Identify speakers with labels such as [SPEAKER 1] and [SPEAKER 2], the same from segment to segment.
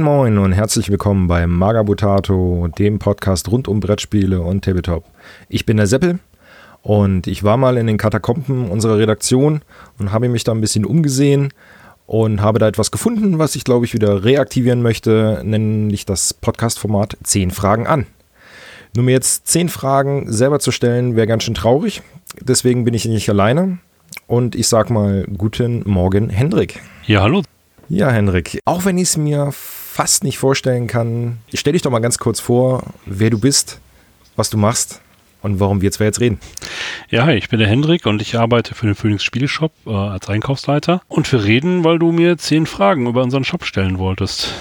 [SPEAKER 1] Moin Moin und herzlich willkommen bei Magabutato, dem Podcast rund um Brettspiele und Tabletop. Ich bin der Seppel und ich war mal in den Katakomben unserer Redaktion und habe mich da ein bisschen umgesehen und habe da etwas gefunden, was ich glaube ich wieder reaktivieren möchte, nämlich das Podcast-Format 10 Fragen an. Nur mir jetzt 10 Fragen selber zu stellen, wäre ganz schön traurig. Deswegen bin ich nicht alleine. Und ich sag mal, guten Morgen, Hendrik.
[SPEAKER 2] Ja, hallo.
[SPEAKER 1] Ja, Henrik, auch wenn ich es mir fast nicht vorstellen kann, stell dich doch mal ganz kurz vor, wer du bist, was du machst und warum wir zwei jetzt reden.
[SPEAKER 2] Ja, hi, ich bin der Hendrik und ich arbeite für den Phoenix Spieleshop äh, als Einkaufsleiter. Und wir reden, weil du mir zehn Fragen über unseren Shop stellen wolltest.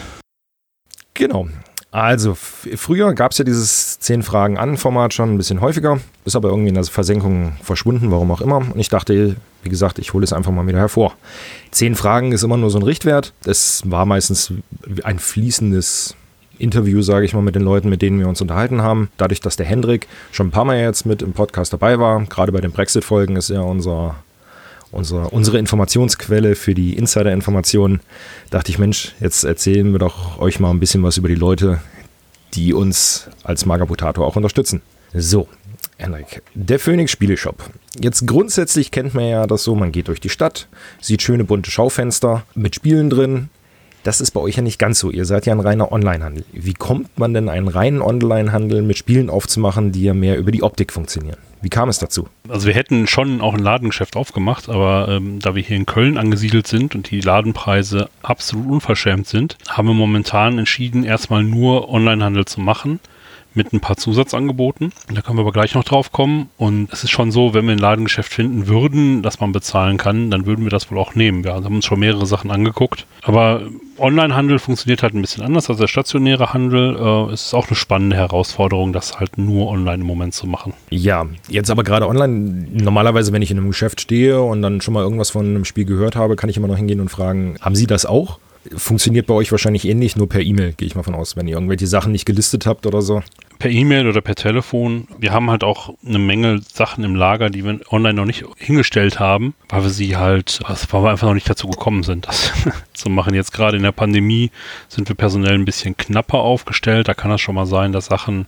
[SPEAKER 1] Genau. Also, früher gab es ja dieses 10 Fragen an Format schon ein bisschen häufiger, ist aber irgendwie in der Versenkung verschwunden, warum auch immer. Und ich dachte, wie gesagt, ich hole es einfach mal wieder hervor. 10 Fragen ist immer nur so ein Richtwert. Es war meistens ein fließendes Interview, sage ich mal, mit den Leuten, mit denen wir uns unterhalten haben. Dadurch, dass der Hendrik schon ein paar Mal jetzt mit im Podcast dabei war, gerade bei den Brexit-Folgen ist er unser unsere, unsere Informationsquelle für die Insider-Informationen, dachte ich, Mensch, jetzt erzählen wir doch euch mal ein bisschen was über die Leute, die uns als Magabotato auch unterstützen. So, Henrik, der Phoenix Spieleshop. Jetzt grundsätzlich kennt man ja das so, man geht durch die Stadt, sieht schöne bunte Schaufenster mit Spielen drin. Das ist bei euch ja nicht ganz so. Ihr seid ja ein reiner Online-Handel. Wie kommt man denn einen reinen Online-Handel mit Spielen aufzumachen, die ja mehr über die Optik funktionieren? Wie kam es dazu?
[SPEAKER 2] Also wir hätten schon auch ein Ladengeschäft aufgemacht, aber ähm, da wir hier in Köln angesiedelt sind und die Ladenpreise absolut unverschämt sind, haben wir momentan entschieden, erstmal nur Onlinehandel zu machen mit ein paar Zusatzangeboten. Da können wir aber gleich noch drauf kommen. Und es ist schon so, wenn wir ein Ladengeschäft finden würden, das man bezahlen kann, dann würden wir das wohl auch nehmen. Wir haben uns schon mehrere Sachen angeguckt. Aber Onlinehandel funktioniert halt ein bisschen anders als der stationäre Handel. Äh, es ist auch eine spannende Herausforderung, das halt nur online im Moment zu machen.
[SPEAKER 1] Ja, jetzt aber gerade online. Normalerweise, wenn ich in einem Geschäft stehe und dann schon mal irgendwas von einem Spiel gehört habe, kann ich immer noch hingehen und fragen, haben Sie das auch? Funktioniert bei euch wahrscheinlich ähnlich, nur per E-Mail, gehe ich mal von aus, wenn ihr irgendwelche Sachen nicht gelistet habt oder so.
[SPEAKER 2] Per E-Mail oder per Telefon. Wir haben halt auch eine Menge Sachen im Lager, die wir online noch nicht hingestellt haben, weil wir sie halt, also weil wir einfach noch nicht dazu gekommen sind, das zu machen. Jetzt gerade in der Pandemie sind wir personell ein bisschen knapper aufgestellt. Da kann das schon mal sein, dass Sachen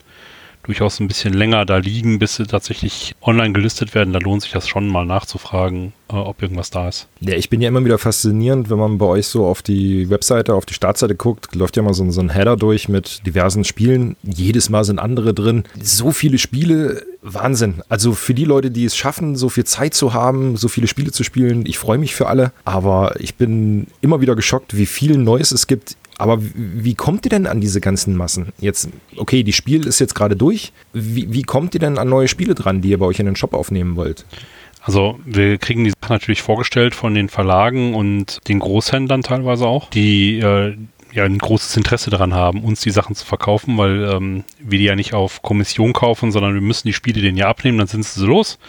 [SPEAKER 2] durchaus ein bisschen länger da liegen, bis sie tatsächlich online gelistet werden. Da lohnt sich das schon mal nachzufragen, äh, ob irgendwas da ist.
[SPEAKER 1] Ja, ich bin ja immer wieder faszinierend, wenn man bei euch so auf die Webseite, auf die Startseite guckt, läuft ja mal so, so ein Header durch mit diversen Spielen. Jedes Mal sind andere drin. So viele Spiele, Wahnsinn. Also für die Leute, die es schaffen, so viel Zeit zu haben, so viele Spiele zu spielen, ich freue mich für alle. Aber ich bin immer wieder geschockt, wie viel Neues es gibt aber wie kommt ihr denn an diese ganzen Massen? Jetzt, okay, die Spiel ist jetzt gerade durch. Wie, wie kommt ihr denn an neue Spiele dran, die ihr bei euch in den Shop aufnehmen wollt?
[SPEAKER 2] Also wir kriegen die Sachen natürlich vorgestellt von den Verlagen und den Großhändlern teilweise auch, die äh, ja ein großes Interesse daran haben, uns die Sachen zu verkaufen, weil ähm, wir die ja nicht auf Kommission kaufen, sondern wir müssen die Spiele denen ja abnehmen, dann sind sie los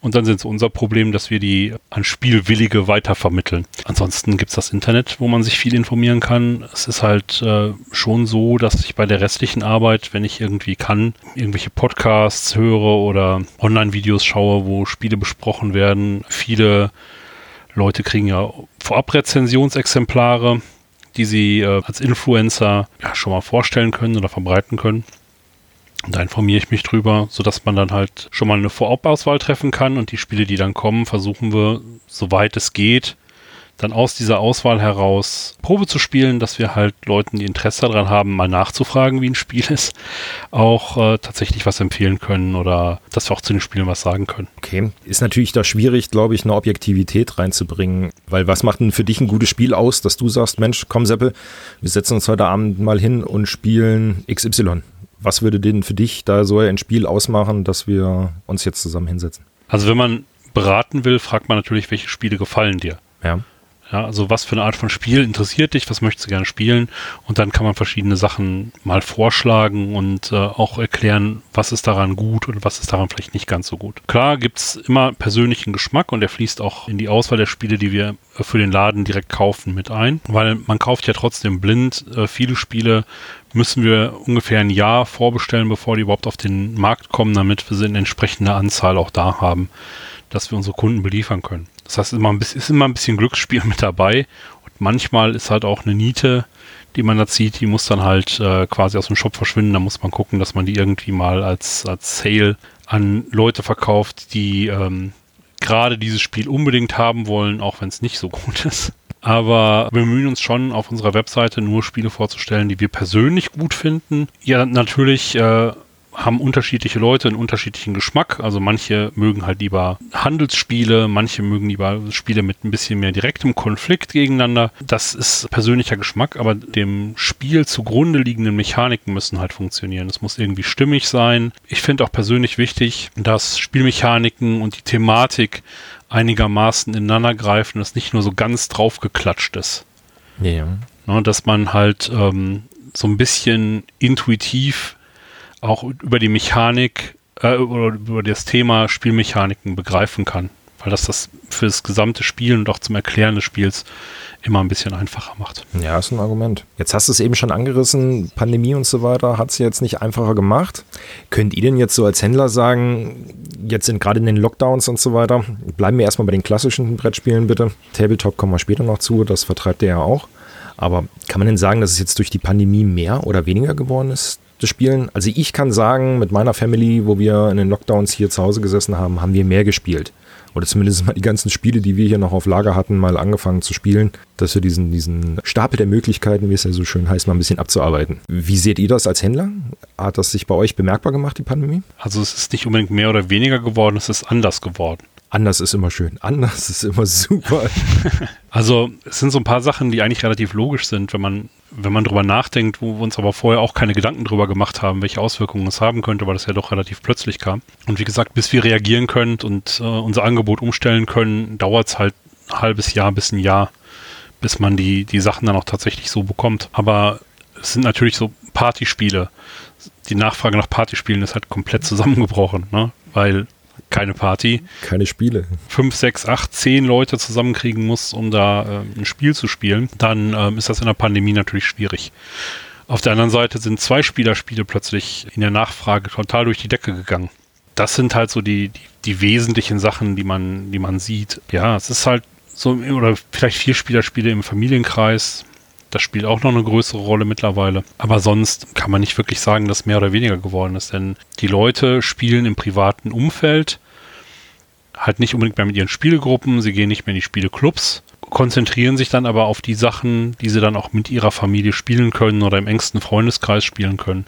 [SPEAKER 2] und dann sind es unser Problem, dass wir die an Spielwillige weitervermitteln. Ansonsten gibt es das Internet, wo man sich viel informieren kann. Es ist halt äh, schon so, dass ich bei der restlichen Arbeit, wenn ich irgendwie kann, irgendwelche Podcasts höre oder Online-Videos schaue, wo Spiele besprochen werden. Viele Leute kriegen ja vorab Rezensionsexemplare die sie äh, als Influencer ja, schon mal vorstellen können oder verbreiten können. Und da informiere ich mich drüber, sodass man dann halt schon mal eine Vorabauswahl treffen kann und die Spiele, die dann kommen, versuchen wir, soweit es geht, dann aus dieser Auswahl heraus Probe zu spielen, dass wir halt Leuten, die Interesse daran haben, mal nachzufragen, wie ein Spiel ist, auch äh, tatsächlich was empfehlen können oder dass wir auch zu den Spielen was sagen können.
[SPEAKER 1] Okay, ist natürlich da schwierig, glaube ich, eine Objektivität reinzubringen, weil was macht denn für dich ein gutes Spiel aus, dass du sagst, Mensch, komm Seppel, wir setzen uns heute Abend mal hin und spielen XY. Was würde denn für dich da so ein Spiel ausmachen, dass wir uns jetzt zusammen hinsetzen?
[SPEAKER 2] Also wenn man beraten will, fragt man natürlich, welche Spiele gefallen dir. Ja. Ja, also was für eine Art von Spiel interessiert dich, was möchtest du gerne spielen? Und dann kann man verschiedene Sachen mal vorschlagen und äh, auch erklären, was ist daran gut und was ist daran vielleicht nicht ganz so gut. Klar gibt's immer persönlichen Geschmack und der fließt auch in die Auswahl der Spiele, die wir für den Laden direkt kaufen, mit ein. Weil man kauft ja trotzdem blind. Äh, viele Spiele müssen wir ungefähr ein Jahr vorbestellen, bevor die überhaupt auf den Markt kommen, damit wir sie in entsprechender Anzahl auch da haben, dass wir unsere Kunden beliefern können. Das heißt, immer ein bisschen, ist immer ein bisschen Glücksspiel mit dabei. Und manchmal ist halt auch eine Niete, die man da zieht, die muss dann halt äh, quasi aus dem Shop verschwinden. Da muss man gucken, dass man die irgendwie mal als, als Sale an Leute verkauft, die ähm, gerade dieses Spiel unbedingt haben wollen, auch wenn es nicht so gut ist. Aber wir bemühen uns schon, auf unserer Webseite nur Spiele vorzustellen, die wir persönlich gut finden. Ja, natürlich äh, haben unterschiedliche Leute einen unterschiedlichen Geschmack. Also manche mögen halt lieber Handelsspiele, manche mögen lieber Spiele mit ein bisschen mehr direktem Konflikt gegeneinander. Das ist persönlicher Geschmack, aber dem Spiel zugrunde liegenden Mechaniken müssen halt funktionieren. Es muss irgendwie stimmig sein. Ich finde auch persönlich wichtig, dass Spielmechaniken und die Thematik einigermaßen ineinander greifen, dass nicht nur so ganz draufgeklatscht ist. Ja. Ne, dass man halt ähm, so ein bisschen intuitiv auch über die Mechanik äh, oder über das Thema Spielmechaniken begreifen kann. Weil das das für das gesamte Spiel und auch zum Erklären des Spiels immer ein bisschen einfacher macht.
[SPEAKER 1] Ja, ist ein Argument. Jetzt hast du es eben schon angerissen, Pandemie und so weiter hat es jetzt nicht einfacher gemacht. Könnt ihr denn jetzt so als Händler sagen, jetzt sind gerade in den Lockdowns und so weiter, bleiben wir erstmal bei den klassischen Brettspielen bitte. Tabletop kommen wir später noch zu, das vertreibt ihr ja auch. Aber kann man denn sagen, dass es jetzt durch die Pandemie mehr oder weniger geworden ist, das Spielen. Also ich kann sagen, mit meiner Family, wo wir in den Lockdowns hier zu Hause gesessen haben, haben wir mehr gespielt. Oder zumindest mal die ganzen Spiele, die wir hier noch auf Lager hatten, mal angefangen zu spielen, dass wir diesen, diesen Stapel der Möglichkeiten, wie es ja so schön heißt, mal ein bisschen abzuarbeiten. Wie seht ihr das als Händler? Hat das sich bei euch bemerkbar gemacht, die Pandemie?
[SPEAKER 2] Also es ist nicht unbedingt mehr oder weniger geworden, es ist anders geworden.
[SPEAKER 1] Anders ist immer schön. Anders ist immer super.
[SPEAKER 2] also es sind so ein paar Sachen, die eigentlich relativ logisch sind, wenn man wenn man drüber nachdenkt, wo wir uns aber vorher auch keine Gedanken drüber gemacht haben, welche Auswirkungen es haben könnte, weil das ja doch relativ plötzlich kam. Und wie gesagt, bis wir reagieren können und äh, unser Angebot umstellen können, dauert es halt ein halbes Jahr bis ein Jahr, bis man die, die Sachen dann auch tatsächlich so bekommt. Aber es sind natürlich so Partyspiele. Die Nachfrage nach Partyspielen ist halt komplett zusammengebrochen, ne? weil keine Party.
[SPEAKER 1] Keine Spiele.
[SPEAKER 2] Fünf, sechs, acht, zehn Leute zusammenkriegen muss, um da äh, ein Spiel zu spielen, dann ähm, ist das in der Pandemie natürlich schwierig. Auf der anderen Seite sind zwei Spielerspiele plötzlich in der Nachfrage total durch die Decke gegangen. Das sind halt so die, die, die wesentlichen Sachen, die man, die man sieht. Ja, es ist halt so, oder vielleicht vier Spielerspiele im Familienkreis, das spielt auch noch eine größere Rolle mittlerweile. Aber sonst kann man nicht wirklich sagen, dass mehr oder weniger geworden ist, denn die Leute spielen im privaten Umfeld, halt nicht unbedingt mehr mit ihren Spielgruppen, sie gehen nicht mehr in die Spieleclubs, konzentrieren sich dann aber auf die Sachen, die sie dann auch mit ihrer Familie spielen können oder im engsten Freundeskreis spielen können.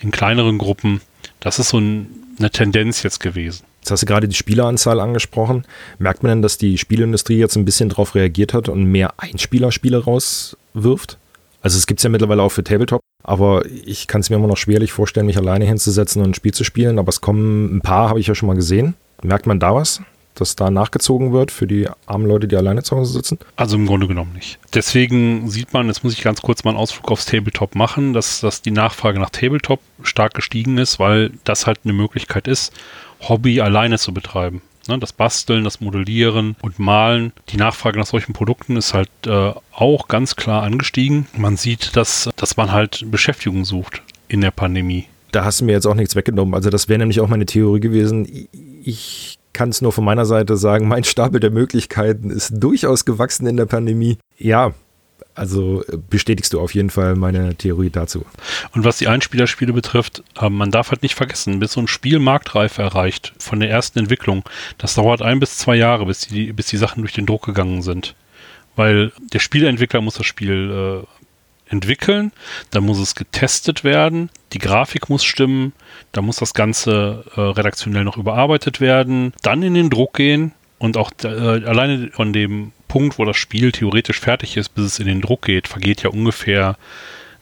[SPEAKER 2] In kleineren Gruppen. Das ist so ein, eine Tendenz jetzt gewesen.
[SPEAKER 1] Jetzt hast du gerade die Spieleranzahl angesprochen. Merkt man denn, dass die Spielindustrie jetzt ein bisschen darauf reagiert hat und mehr Einspielerspiele rauswirft? Also es gibt es ja mittlerweile auch für Tabletop, aber ich kann es mir immer noch schwerlich vorstellen, mich alleine hinzusetzen und ein Spiel zu spielen. Aber es kommen ein paar, habe ich ja schon mal gesehen. Merkt man da was? Dass da nachgezogen wird für die armen Leute, die alleine zu Hause sitzen?
[SPEAKER 2] Also im Grunde genommen nicht. Deswegen sieht man, jetzt muss ich ganz kurz mal einen Ausflug aufs Tabletop machen, dass, dass die Nachfrage nach Tabletop stark gestiegen ist, weil das halt eine Möglichkeit ist, Hobby alleine zu betreiben. Ne, das Basteln, das Modellieren und Malen. Die Nachfrage nach solchen Produkten ist halt äh, auch ganz klar angestiegen. Man sieht, dass, dass man halt Beschäftigung sucht in der Pandemie.
[SPEAKER 1] Da hast du mir jetzt auch nichts weggenommen. Also das wäre nämlich auch meine Theorie gewesen. Ich kann es nur von meiner Seite sagen, mein Stapel der Möglichkeiten ist durchaus gewachsen in der Pandemie. Ja, also äh, bestätigst du auf jeden Fall meine Theorie dazu.
[SPEAKER 2] Und was die Einspielerspiele betrifft, äh, man darf halt nicht vergessen, bis so ein Spiel Marktreife erreicht von der ersten Entwicklung, das dauert ein bis zwei Jahre, bis die, bis die Sachen durch den Druck gegangen sind. Weil der Spieleentwickler muss das Spiel äh, entwickeln, dann muss es getestet werden, die Grafik muss stimmen, dann muss das Ganze äh, redaktionell noch überarbeitet werden, dann in den Druck gehen und auch äh, alleine von dem Punkt, wo das Spiel theoretisch fertig ist, bis es in den Druck geht, vergeht ja ungefähr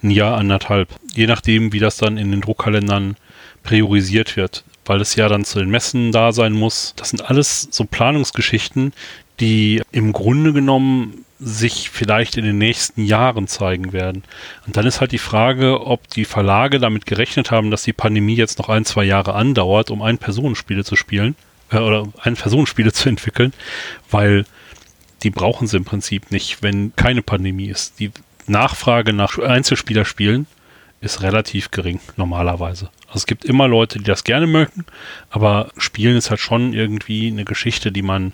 [SPEAKER 2] ein Jahr, anderthalb. Je nachdem, wie das dann in den Druckkalendern priorisiert wird, weil es ja dann zu den Messen da sein muss. Das sind alles so Planungsgeschichten, die im Grunde genommen sich vielleicht in den nächsten Jahren zeigen werden. Und dann ist halt die Frage, ob die Verlage damit gerechnet haben, dass die Pandemie jetzt noch ein, zwei Jahre andauert, um Ein-Personenspiele zu spielen äh, oder Ein-Personenspiele zu entwickeln, weil die brauchen sie im Prinzip nicht, wenn keine Pandemie ist. Die Nachfrage nach Einzelspielerspielen ist relativ gering, normalerweise. Also es gibt immer Leute, die das gerne mögen, aber Spielen ist halt schon irgendwie eine Geschichte, die man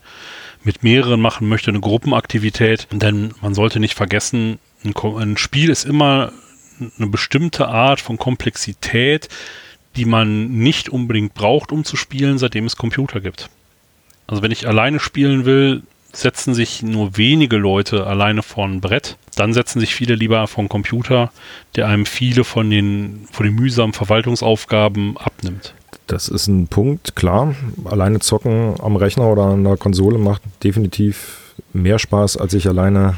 [SPEAKER 2] mit mehreren machen möchte, eine Gruppenaktivität. Denn man sollte nicht vergessen, ein, Spiel ist immer eine bestimmte Art von Komplexität, die man nicht unbedingt braucht, um zu spielen, seitdem es Computer gibt. Also wenn ich alleine spielen will, setzen sich nur wenige Leute alleine vor ein Brett. Dann setzen sich viele lieber vor einen Computer, der einem viele von den, von den mühsamen Verwaltungsaufgaben abnimmt.
[SPEAKER 1] Das ist ein Punkt, klar. Alleine zocken am Rechner oder an der Konsole macht definitiv mehr Spaß, als sich alleine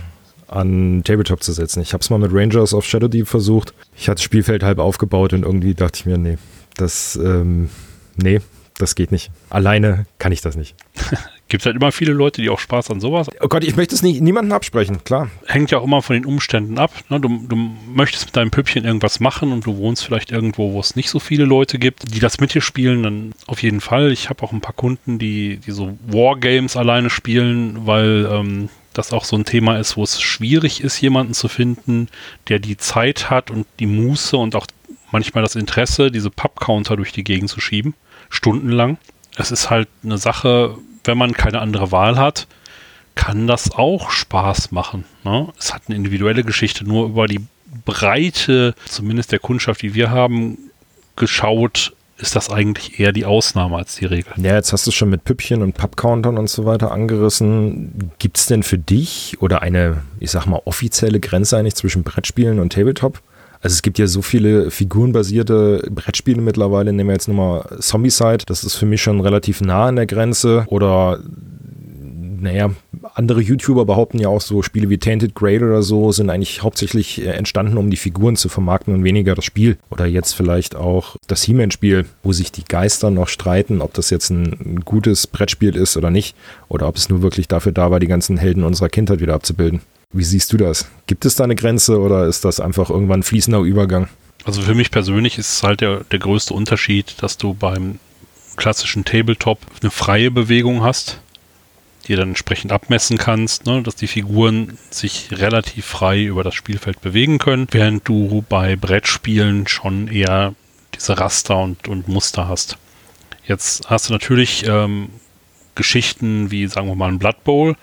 [SPEAKER 1] an Tabletop zu setzen. Ich habe es mal mit Rangers of Shadow Deep versucht. Ich hatte das Spielfeld halb aufgebaut und irgendwie dachte ich mir, nee, das, ähm, nee, das geht nicht. Alleine kann ich das nicht.
[SPEAKER 2] Gibt halt immer viele Leute, die auch Spaß an sowas.
[SPEAKER 1] Oh Gott, ich möchte es nicht niemandem absprechen, klar.
[SPEAKER 2] Hängt ja auch immer von den Umständen ab. Ne? Du, du, möchtest mit deinem Püppchen irgendwas machen und du wohnst vielleicht irgendwo, wo es nicht so viele Leute gibt, die das mit dir spielen, dann auf jeden Fall. Ich habe auch ein paar Kunden, die, die so Wargames alleine spielen, weil ähm, das auch so ein Thema ist, wo es schwierig ist, jemanden zu finden, der die Zeit hat und die Muße und auch manchmal das Interesse, diese Pub-Counter durch die Gegend zu schieben, stundenlang. Es ist halt eine Sache, wenn man keine andere Wahl hat, kann das auch Spaß machen. Ne? Es hat eine individuelle Geschichte, nur über die Breite, zumindest der Kundschaft, die wir haben, geschaut, ist das eigentlich eher die Ausnahme als die Regel.
[SPEAKER 1] Ja, jetzt hast du schon mit Püppchen und Pappcountern und so weiter angerissen. Gibt es denn für dich oder eine, ich sag mal, offizielle Grenze eigentlich zwischen Brettspielen und Tabletop? Also es gibt ja so viele figurenbasierte Brettspiele mittlerweile. Nehmen wir jetzt nochmal Zombicide. Das ist für mich schon relativ nah an der Grenze. Oder naja, andere YouTuber behaupten ja auch so, Spiele wie Tainted Grail oder so sind eigentlich hauptsächlich äh, entstanden, um die Figuren zu vermarkten und weniger das Spiel. Oder jetzt vielleicht auch das He-Man-Spiel, wo sich die Geister noch streiten, ob das jetzt ein gutes Brettspiel ist oder nicht. Oder ob es nur wirklich dafür da war, die ganzen Helden unserer Kindheit wieder abzubilden. Wie siehst du das? Gibt es da eine Grenze oder ist das einfach irgendwann fließender Übergang?
[SPEAKER 2] Also für mich persönlich ist es halt der, der größte Unterschied, dass du beim klassischen Tabletop eine freie Bewegung hast, die dann entsprechend abmessen kannst, ne, dass die Figuren sich relativ frei über das Spielfeld bewegen können, während du bei Brettspielen schon eher diese Raster und, und Muster hast. Jetzt hast du natürlich ähm, Geschichten wie, sagen wir mal, ein Blood Bowl,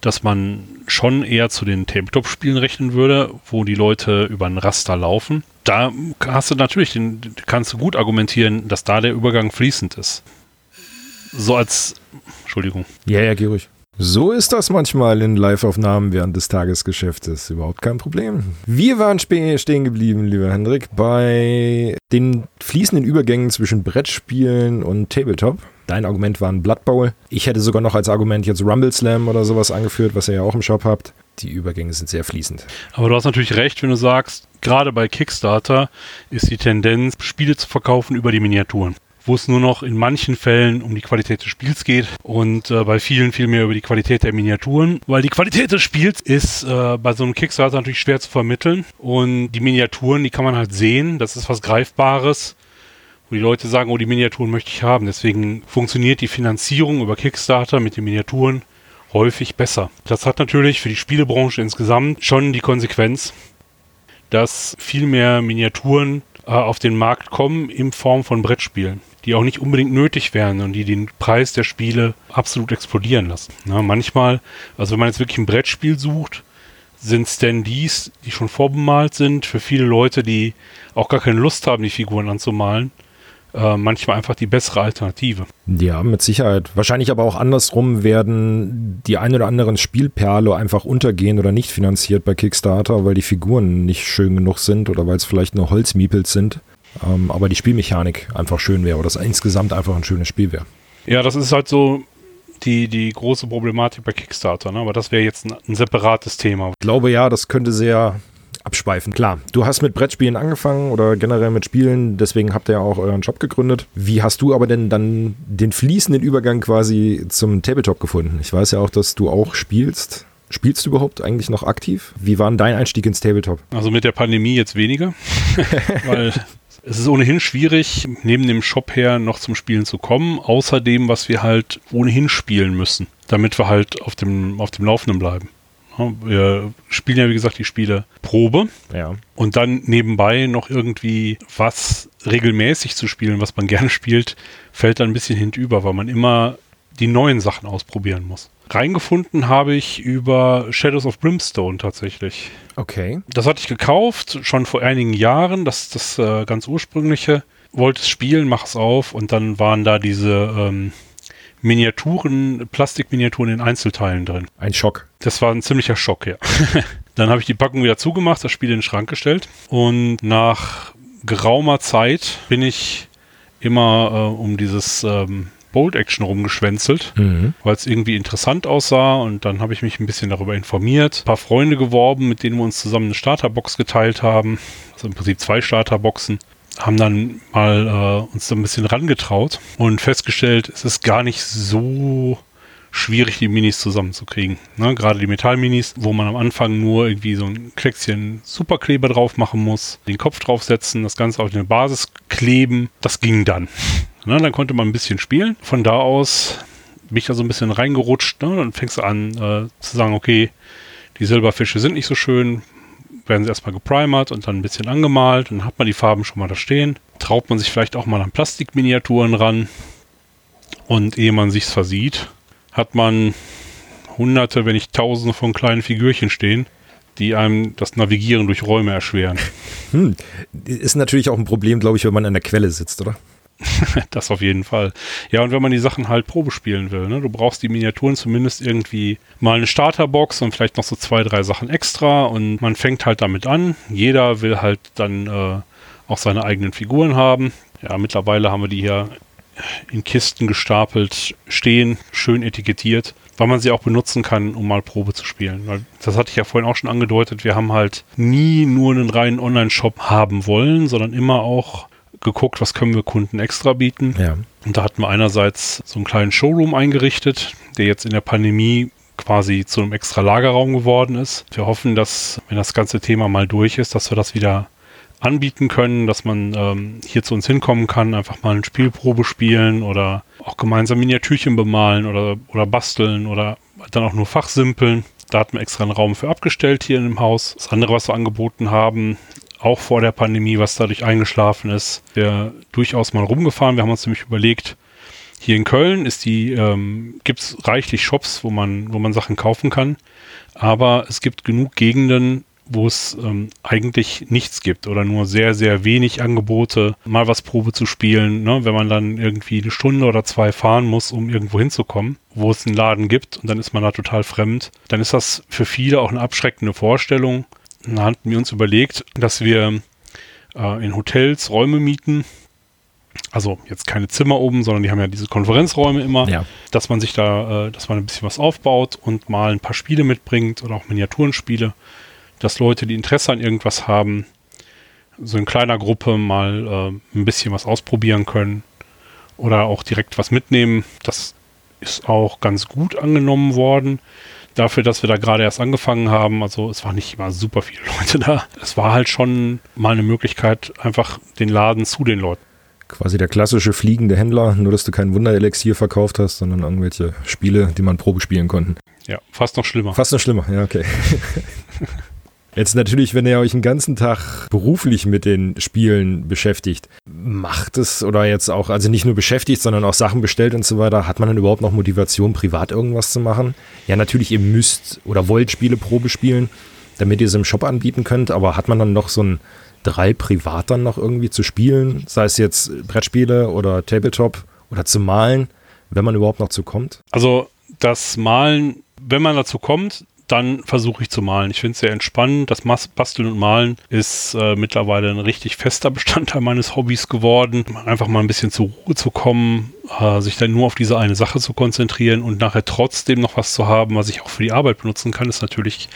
[SPEAKER 2] dass man schon eher zu den Tabletop-Spielen rechnen würde, wo die Leute über ein Raster laufen. Da hast du natürlich, den, kannst du gut argumentieren, dass da der Übergang fließend ist. So als, Entschuldigung.
[SPEAKER 1] Ja, ja, geh ruhig. So ist das manchmal in Live-Aufnahmen während des Tagesgeschäftes. Überhaupt kein Problem. Wir waren stehen geblieben, lieber Hendrik, bei den fließenden Übergängen zwischen Brettspielen und Tabletop. Dein Argument war ein Blood Bowl. Ich hätte sogar noch als Argument jetzt Rumble Slam oder sowas angeführt, was ihr ja auch im Shop habt. Die Übergänge sind sehr fließend.
[SPEAKER 2] Aber du hast natürlich recht, wenn du sagst, gerade bei Kickstarter ist die Tendenz, Spiele zu verkaufen über die Miniaturen wo es nur noch in manchen Fällen um die Qualität des Spiels geht und äh, bei vielen viel mehr über die Qualität der Miniaturen, weil die Qualität des Spiels ist äh, bei so einem Kickstarter natürlich schwer zu vermitteln und die Miniaturen, die kann man halt sehen, das ist was Greifbares wo die Leute sagen, oh, die Miniaturen möchte ich haben. Deswegen funktioniert die Finanzierung über Kickstarter mit den Miniaturen häufig besser. Das hat natürlich für die Spielebranche insgesamt schon die Konsequenz, dass viel mehr Miniaturen äh, auf den Markt kommen in Form von Brettspielen, die auch nicht unbedingt nötig wären und die den Preis der Spiele absolut explodieren lassen. Na, manchmal, also wenn man jetzt wirklich ein Brettspiel sucht, sind Standees, die schon vorbemalt sind, für viele Leute, die auch gar keine Lust haben, die Figuren anzumalen, äh, manchmal einfach die bessere Alternative.
[SPEAKER 1] Ja, mit Sicherheit. Wahrscheinlich aber auch andersrum werden die ein oder anderen Spielperle einfach untergehen oder nicht finanziert bei Kickstarter, weil die Figuren nicht schön genug sind oder weil es vielleicht nur Holzmiepels sind. Ähm, aber die Spielmechanik einfach schön wäre oder das insgesamt einfach ein schönes Spiel wäre.
[SPEAKER 2] Ja, das ist halt so die, die große Problematik bei Kickstarter, ne? aber das wäre jetzt ein, ein separates Thema.
[SPEAKER 1] Ich glaube ja, das könnte sehr abschweifen. Klar, du hast mit Brettspielen angefangen oder generell mit Spielen, deswegen habt ihr ja auch euren Job gegründet. Wie hast du aber denn dann den fließenden Übergang quasi zum Tabletop gefunden? Ich weiß ja auch, dass du auch spielst. Spielst du überhaupt eigentlich noch aktiv? Wie war denn dein Einstieg ins Tabletop?
[SPEAKER 2] Also mit der Pandemie jetzt weniger, weil es ist ohnehin schwierig, neben dem Shop her noch zum Spielen zu kommen, außerdem, was wir halt ohnehin spielen müssen, damit wir halt auf dem, auf dem Laufenden bleiben. Wir spielen ja, wie gesagt, die Spiele Probe.
[SPEAKER 1] Ja.
[SPEAKER 2] Und dann nebenbei noch irgendwie was regelmäßig zu spielen, was man gerne spielt, fällt dann ein bisschen hinüber, weil man immer die neuen Sachen ausprobieren muss. Reingefunden habe ich über Shadows of Brimstone tatsächlich.
[SPEAKER 1] Okay.
[SPEAKER 2] Das hatte ich gekauft, schon vor einigen Jahren, das, das äh, ganz ursprüngliche. Wollte es spielen, mach es auf und dann waren da diese ähm, Miniaturen, Plastikminiaturen in Einzelteilen drin.
[SPEAKER 1] Ein Schock.
[SPEAKER 2] Das war ein ziemlicher Schock, ja. dann habe ich die Packung wieder zugemacht, das Spiel in den Schrank gestellt und nach geraumer Zeit bin ich immer äh, um dieses ähm, Bold Action rumgeschwänzelt,
[SPEAKER 1] Mhm.
[SPEAKER 2] weil es irgendwie interessant aussah und dann habe ich mich ein bisschen darüber informiert, ein paar Freunde geworben, mit denen wir uns zusammen eine Starterbox geteilt haben, also im Prinzip zwei Starterboxen, haben dann mal äh, uns da ein bisschen rangetraut und festgestellt, es ist gar nicht so schwierig, die Minis zusammenzukriegen. Ne? Gerade die Metallminis, wo man am Anfang nur irgendwie so ein Kleckschen Superkleber drauf machen muss, den Kopf draufsetzen, das Ganze auf eine Basis kleben, das ging dann. Ne? Dann konnte man ein bisschen spielen. Von da aus bin ich da so ein bisschen reingerutscht. Ne? Dann fängst an äh, zu sagen, okay, die Silberfische sind nicht so schön, werden sie erstmal geprimert und dann ein bisschen angemalt. Dann hat man die Farben schon mal da stehen. Traut man sich vielleicht auch mal an Plastikminiaturen ran. Und ehe man sich's versieht, hat man hunderte, wenn nicht tausende von kleinen Figürchen stehen, die einem das Navigieren durch Räume erschweren.
[SPEAKER 1] Hm. Ist natürlich auch ein Problem, glaube ich, wenn man an der Quelle sitzt, oder?
[SPEAKER 2] Das auf jeden Fall. Ja, und wenn man die Sachen halt Probe spielen will, ne? du brauchst die Miniaturen zumindest irgendwie mal eine Starterbox und vielleicht noch so zwei, drei Sachen extra und man fängt halt damit an. Jeder will halt dann äh, auch seine eigenen Figuren haben. Ja, mittlerweile haben wir die hier in Kisten gestapelt stehen, schön etikettiert, weil man sie auch benutzen kann, um mal Probe zu spielen. Das hatte ich ja vorhin auch schon angedeutet. Wir haben halt nie nur einen reinen Online-Shop haben wollen, sondern immer auch geguckt, was können wir Kunden extra bieten.
[SPEAKER 1] Ja.
[SPEAKER 2] Und da hatten wir einerseits so einen kleinen Showroom eingerichtet, der jetzt in der Pandemie quasi zu einem extra Lagerraum geworden ist. Wir hoffen, dass, wenn das ganze Thema mal durch ist, dass wir das wieder anbieten können, dass man ähm, hier zu uns hinkommen kann, einfach mal eine Spielprobe spielen oder auch gemeinsam Miniatürchen bemalen oder, oder basteln oder dann auch nur fachsimpeln. Da hatten wir extra einen Raum für abgestellt hier in dem Haus. Das andere, was wir angeboten haben, auch vor der Pandemie, was dadurch eingeschlafen ist, wir durchaus mal rumgefahren. Wir haben uns nämlich überlegt, hier in Köln ist die, ähm, gibt es reichlich Shops, wo man, wo man Sachen kaufen kann. Aber es gibt genug Gegenden, wo es ähm, eigentlich nichts gibt oder nur sehr, sehr wenig Angebote, mal was Probe zu spielen, ne? wenn man dann irgendwie eine Stunde oder zwei fahren muss, um irgendwo hinzukommen, wo es einen Laden gibt und dann ist man da total fremd, dann ist das für viele auch eine abschreckende Vorstellung. Da hatten wir uns überlegt, dass wir äh, in Hotels Räume mieten, also jetzt keine Zimmer oben, sondern die haben ja diese Konferenzräume immer,
[SPEAKER 1] Ja.
[SPEAKER 2] dass man sich da, äh, dass man ein bisschen was aufbaut und mal ein paar Spiele mitbringt oder auch Miniaturenspiele, dass Leute, die Interesse an irgendwas haben, so in kleiner Gruppe mal äh, ein bisschen was ausprobieren können oder auch direkt was mitnehmen. Das ist auch ganz gut angenommen worden. Dafür, dass wir da gerade erst angefangen haben, also es waren nicht immer super viele Leute da. Es war halt schon mal eine Möglichkeit, einfach den Laden zu den Leuten.
[SPEAKER 1] Quasi der klassische fliegende Händler, nur dass du kein Wunderelixier verkauft hast, sondern irgendwelche Spiele, die man Probe spielen konnten.
[SPEAKER 2] Ja, fast noch schlimmer.
[SPEAKER 1] Fast noch schlimmer, ja, okay. Jetzt natürlich, wenn ihr euch den ganzen Tag beruflich mit den Spielen beschäftigt, macht es oder jetzt auch, also nicht nur beschäftigt, sondern auch Sachen bestellt und so weiter, hat man dann überhaupt noch Motivation, privat irgendwas zu machen? Ja, natürlich, ihr müsst oder wollt Spiele Probe spielen, damit ihr es im Shop anbieten könnt, aber hat man dann noch so ein drei privat dann noch irgendwie zu spielen, sei es jetzt Brettspiele oder Tabletop oder zu malen, wenn man überhaupt noch zu kommt?
[SPEAKER 2] Also das Malen, wenn man dazu kommt, dann versuche ich zu malen. Ich finde es sehr entspannend. Das Basteln und Malen ist äh, mittlerweile ein richtig fester Bestandteil meines Hobbys geworden. Einfach mal ein bisschen zur Ruhe zu kommen, äh, sich dann nur auf diese eine Sache zu konzentrieren und nachher trotzdem noch was zu haben, was ich auch für die Arbeit benutzen kann, ist natürlich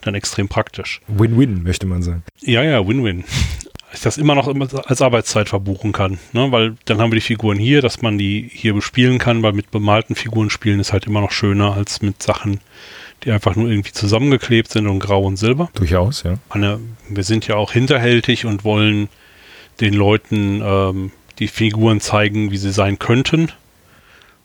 [SPEAKER 2] dann extrem praktisch.
[SPEAKER 1] Win-win, möchte man sagen.
[SPEAKER 2] Ja, ja, Win-Win. Ich das immer noch als Arbeitszeit verbuchen kann, ne? weil dann haben wir die Figuren hier, dass man die hier bespielen kann, weil mit bemalten Figuren spielen ist halt immer noch schöner als mit Sachen, die einfach nur irgendwie zusammengeklebt sind und grau und silber.
[SPEAKER 1] Durchaus, ja.
[SPEAKER 2] Meine, wir sind ja auch hinterhältig und wollen den Leuten ähm, die Figuren zeigen, wie sie sein könnten.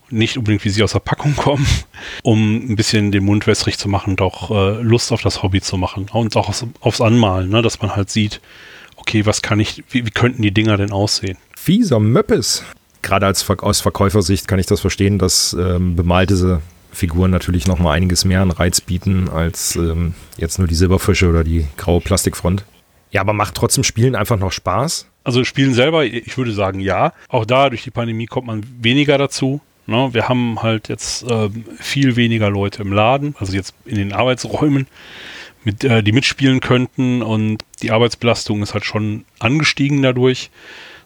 [SPEAKER 2] Nicht unbedingt, wie sie aus der Packung kommen, um ein bisschen den Mund wässrig zu machen und auch äh, Lust auf das Hobby zu machen. Und auch aufs, aufs Anmalen, ne? dass man halt sieht, okay, was kann ich, wie, wie könnten die Dinger denn aussehen?
[SPEAKER 1] Fieser Möppes. gerade als, aus Verkäufersicht kann ich das verstehen, dass ähm, bemalte Figuren natürlich noch mal einiges mehr an Reiz bieten als ähm, jetzt nur die Silberfische oder die graue Plastikfront. Ja, aber macht trotzdem Spielen einfach noch Spaß?
[SPEAKER 2] Also Spielen selber, ich würde sagen ja. Auch da durch die Pandemie kommt man weniger dazu. Ne? Wir haben halt jetzt äh, viel weniger Leute im Laden, also jetzt in den Arbeitsräumen, mit, äh, die mitspielen könnten und die Arbeitsbelastung ist halt schon angestiegen dadurch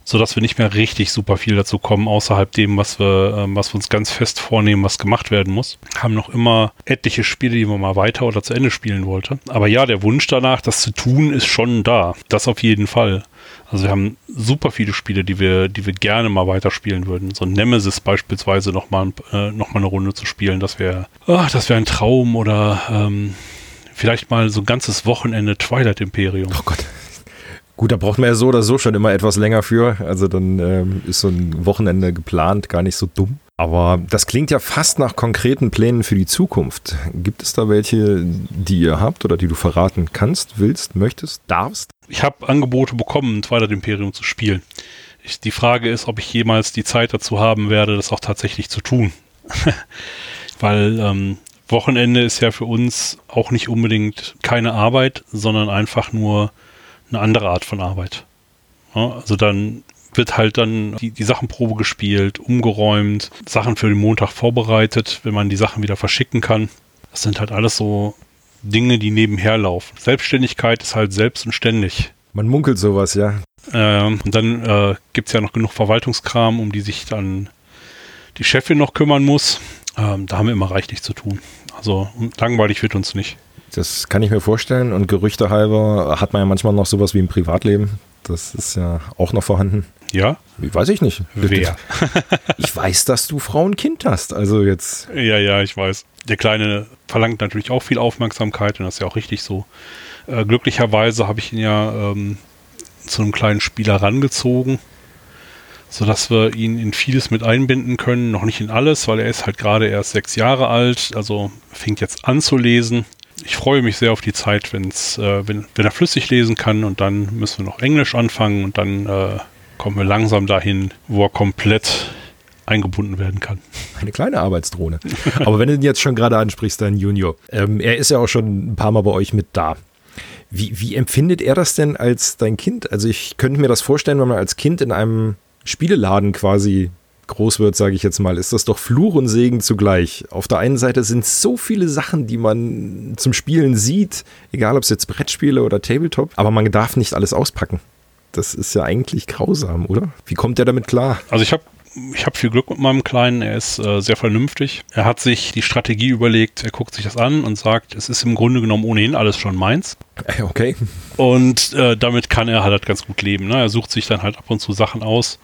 [SPEAKER 2] sodass wir nicht mehr richtig super viel dazu kommen, außerhalb dem, was wir, äh, was wir uns ganz fest vornehmen, was gemacht werden muss. Haben noch immer etliche Spiele, die man mal weiter oder zu Ende spielen wollte. Aber ja, der Wunsch danach, das zu tun, ist schon da. Das auf jeden Fall. Also wir haben super viele Spiele, die wir, die wir gerne mal weiterspielen würden. So Nemesis beispielsweise nochmal äh, noch eine Runde zu spielen, das wäre oh, das wäre ein Traum oder ähm, vielleicht mal so ein ganzes Wochenende Twilight Imperium.
[SPEAKER 1] Oh Gott. Gut, da braucht man ja so oder so schon immer etwas länger für. Also dann ähm, ist so ein Wochenende geplant gar nicht so dumm. Aber das klingt ja fast nach konkreten Plänen für die Zukunft. Gibt es da welche, die ihr habt oder die du verraten kannst, willst, möchtest, darfst?
[SPEAKER 2] Ich habe Angebote bekommen, Twilight Imperium zu spielen. Ich, die Frage ist, ob ich jemals die Zeit dazu haben werde, das auch tatsächlich zu tun. Weil ähm, Wochenende ist ja für uns auch nicht unbedingt keine Arbeit, sondern einfach nur eine andere Art von Arbeit. Ja, also dann wird halt dann die, die Sachenprobe gespielt, umgeräumt, Sachen für den Montag vorbereitet, wenn man die Sachen wieder verschicken kann. Das sind halt alles so Dinge, die nebenher laufen. Selbstständigkeit ist halt selbst und ständig.
[SPEAKER 1] Man munkelt sowas, ja.
[SPEAKER 2] Ähm, und dann äh, gibt es ja noch genug Verwaltungskram, um die sich dann die Chefin noch kümmern muss. Ähm, da haben wir immer reichlich zu tun. Also langweilig wird uns nicht.
[SPEAKER 1] Das kann ich mir vorstellen. Und Gerüchte halber hat man ja manchmal noch sowas wie im Privatleben. Das ist ja auch noch vorhanden.
[SPEAKER 2] Ja?
[SPEAKER 1] Wie weiß ich nicht.
[SPEAKER 2] Wer?
[SPEAKER 1] ich weiß, dass du Frau und Kind hast. Also jetzt.
[SPEAKER 2] Ja, ja, ich weiß. Der Kleine verlangt natürlich auch viel Aufmerksamkeit und das ist ja auch richtig so. Äh, glücklicherweise habe ich ihn ja ähm, zu einem kleinen Spieler rangezogen, sodass wir ihn in vieles mit einbinden können. Noch nicht in alles, weil er ist halt gerade erst sechs Jahre alt, also fängt jetzt an zu lesen ich freue mich sehr auf die Zeit, wenn's, äh, wenn, wenn er flüssig lesen kann und dann müssen wir noch Englisch anfangen und dann äh, kommen wir langsam dahin, wo er komplett eingebunden werden kann.
[SPEAKER 1] Eine kleine Arbeitsdrohne. Aber wenn du ihn jetzt schon gerade ansprichst, dein Junior, ähm, er ist ja auch schon ein paar Mal bei euch mit da. Wie, wie empfindet er das denn als dein Kind? Also ich könnte mir das vorstellen, wenn man als Kind in einem Spieleladen quasi groß wird, sage ich jetzt mal, ist das doch Fluch und Segen zugleich. Auf der einen Seite sind so viele Sachen, die man zum Spielen sieht, egal ob es jetzt Brettspiele oder Tabletop, aber man darf nicht alles auspacken. Das ist ja eigentlich grausam, oder? Wie kommt der damit klar?
[SPEAKER 2] Also ich habe ich habe viel Glück mit meinem Kleinen. Er ist äh, sehr vernünftig. Er hat sich die Strategie überlegt. Er guckt sich das an und sagt, es ist im Grunde genommen ohnehin alles schon meins.
[SPEAKER 1] Äh, okay.
[SPEAKER 2] Und äh, damit kann er halt ganz gut leben. Ne? Er sucht sich dann halt ab und zu Sachen aus,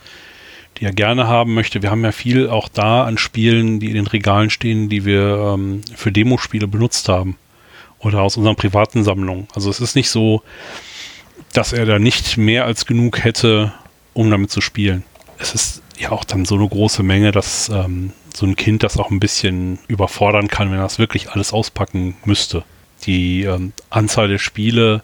[SPEAKER 2] die er gerne haben möchte. Wir haben ja viel auch da an Spielen, die in den Regalen stehen, die wir ähm, für Demospiele benutzt haben. Oder aus unseren privaten Sammlungen. Also es ist nicht so, dass er da nicht mehr als genug hätte, um damit zu spielen. Es ist ja auch dann so eine große Menge, dass ähm, so ein Kind das auch ein bisschen überfordern kann, wenn er das wirklich alles auspacken müsste. Die ähm, Anzahl der Spiele,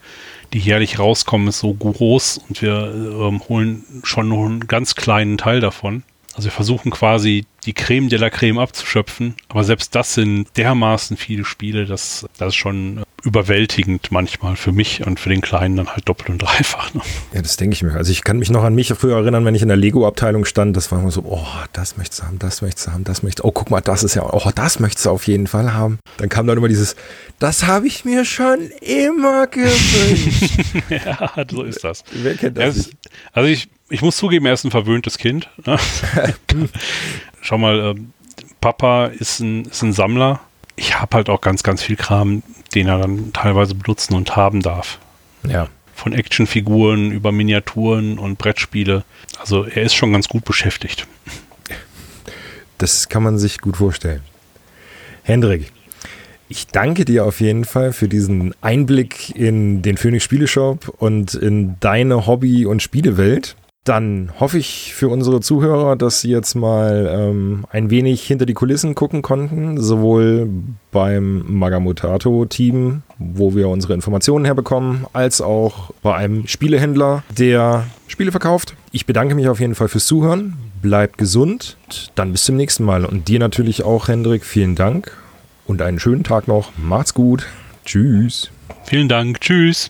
[SPEAKER 2] die jährlich rauskommen, ist so groß und wir ähm, holen schon nur einen ganz kleinen Teil davon. Also wir versuchen quasi die Creme de la Creme abzuschöpfen, aber selbst das sind dermaßen viele Spiele, dass das schon überwältigend manchmal für mich und für den Kleinen dann halt doppelt und dreifach. Ne?
[SPEAKER 1] Ja, das denke ich mir. Also ich kann mich noch an mich früher erinnern, wenn ich in der Lego-Abteilung stand, das war immer so, oh, das möchtest du haben, das möchtest du haben, das möchtest du, oh, guck mal, das ist ja, oh, das möchtest du auf jeden Fall haben. Dann kam dann immer dieses, das habe ich mir schon immer gewünscht.
[SPEAKER 2] ja, so ist das. Wer kennt das? Ist, also ich, ich muss zugeben, er ist ein verwöhntes Kind. Ne? Schau mal, äh, Papa ist ein, ist ein Sammler. Ich habe halt auch ganz, ganz viel Kram, den er dann teilweise benutzen und haben darf.
[SPEAKER 1] Ja.
[SPEAKER 2] Von Actionfiguren über Miniaturen und Brettspiele. Also er ist schon ganz gut beschäftigt.
[SPEAKER 1] Das kann man sich gut vorstellen. Hendrik, ich danke dir auf jeden Fall für diesen Einblick in den Phoenix Spieleshop und in deine Hobby- und Spielewelt. Dann hoffe ich für unsere Zuhörer, dass sie jetzt mal ähm, ein wenig hinter die Kulissen gucken konnten, sowohl beim Magamutato-Team, wo wir unsere Informationen herbekommen, als auch bei einem Spielehändler, der Spiele verkauft. Ich bedanke mich auf jeden Fall fürs Zuhören. bleibt gesund. Dann bis zum nächsten Mal. Und dir natürlich auch, Hendrik, vielen Dank und einen schönen Tag noch. Macht's gut. Tschüss.
[SPEAKER 2] Vielen Dank. Tschüss.